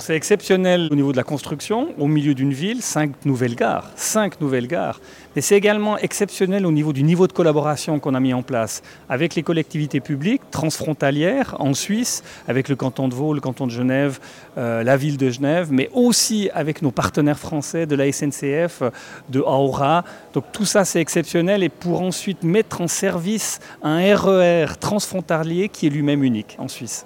C'est exceptionnel au niveau de la construction, au milieu d'une ville, cinq nouvelles gares, cinq nouvelles gares. Mais c'est également exceptionnel au niveau du niveau de collaboration qu'on a mis en place avec les collectivités publiques transfrontalières en Suisse, avec le canton de Vaud, le canton de Genève, euh, la ville de Genève, mais aussi avec nos partenaires français de la SNCF, de Aura. Donc tout ça c'est exceptionnel et pour ensuite mettre en service un RER transfrontalier qui est lui-même unique en Suisse.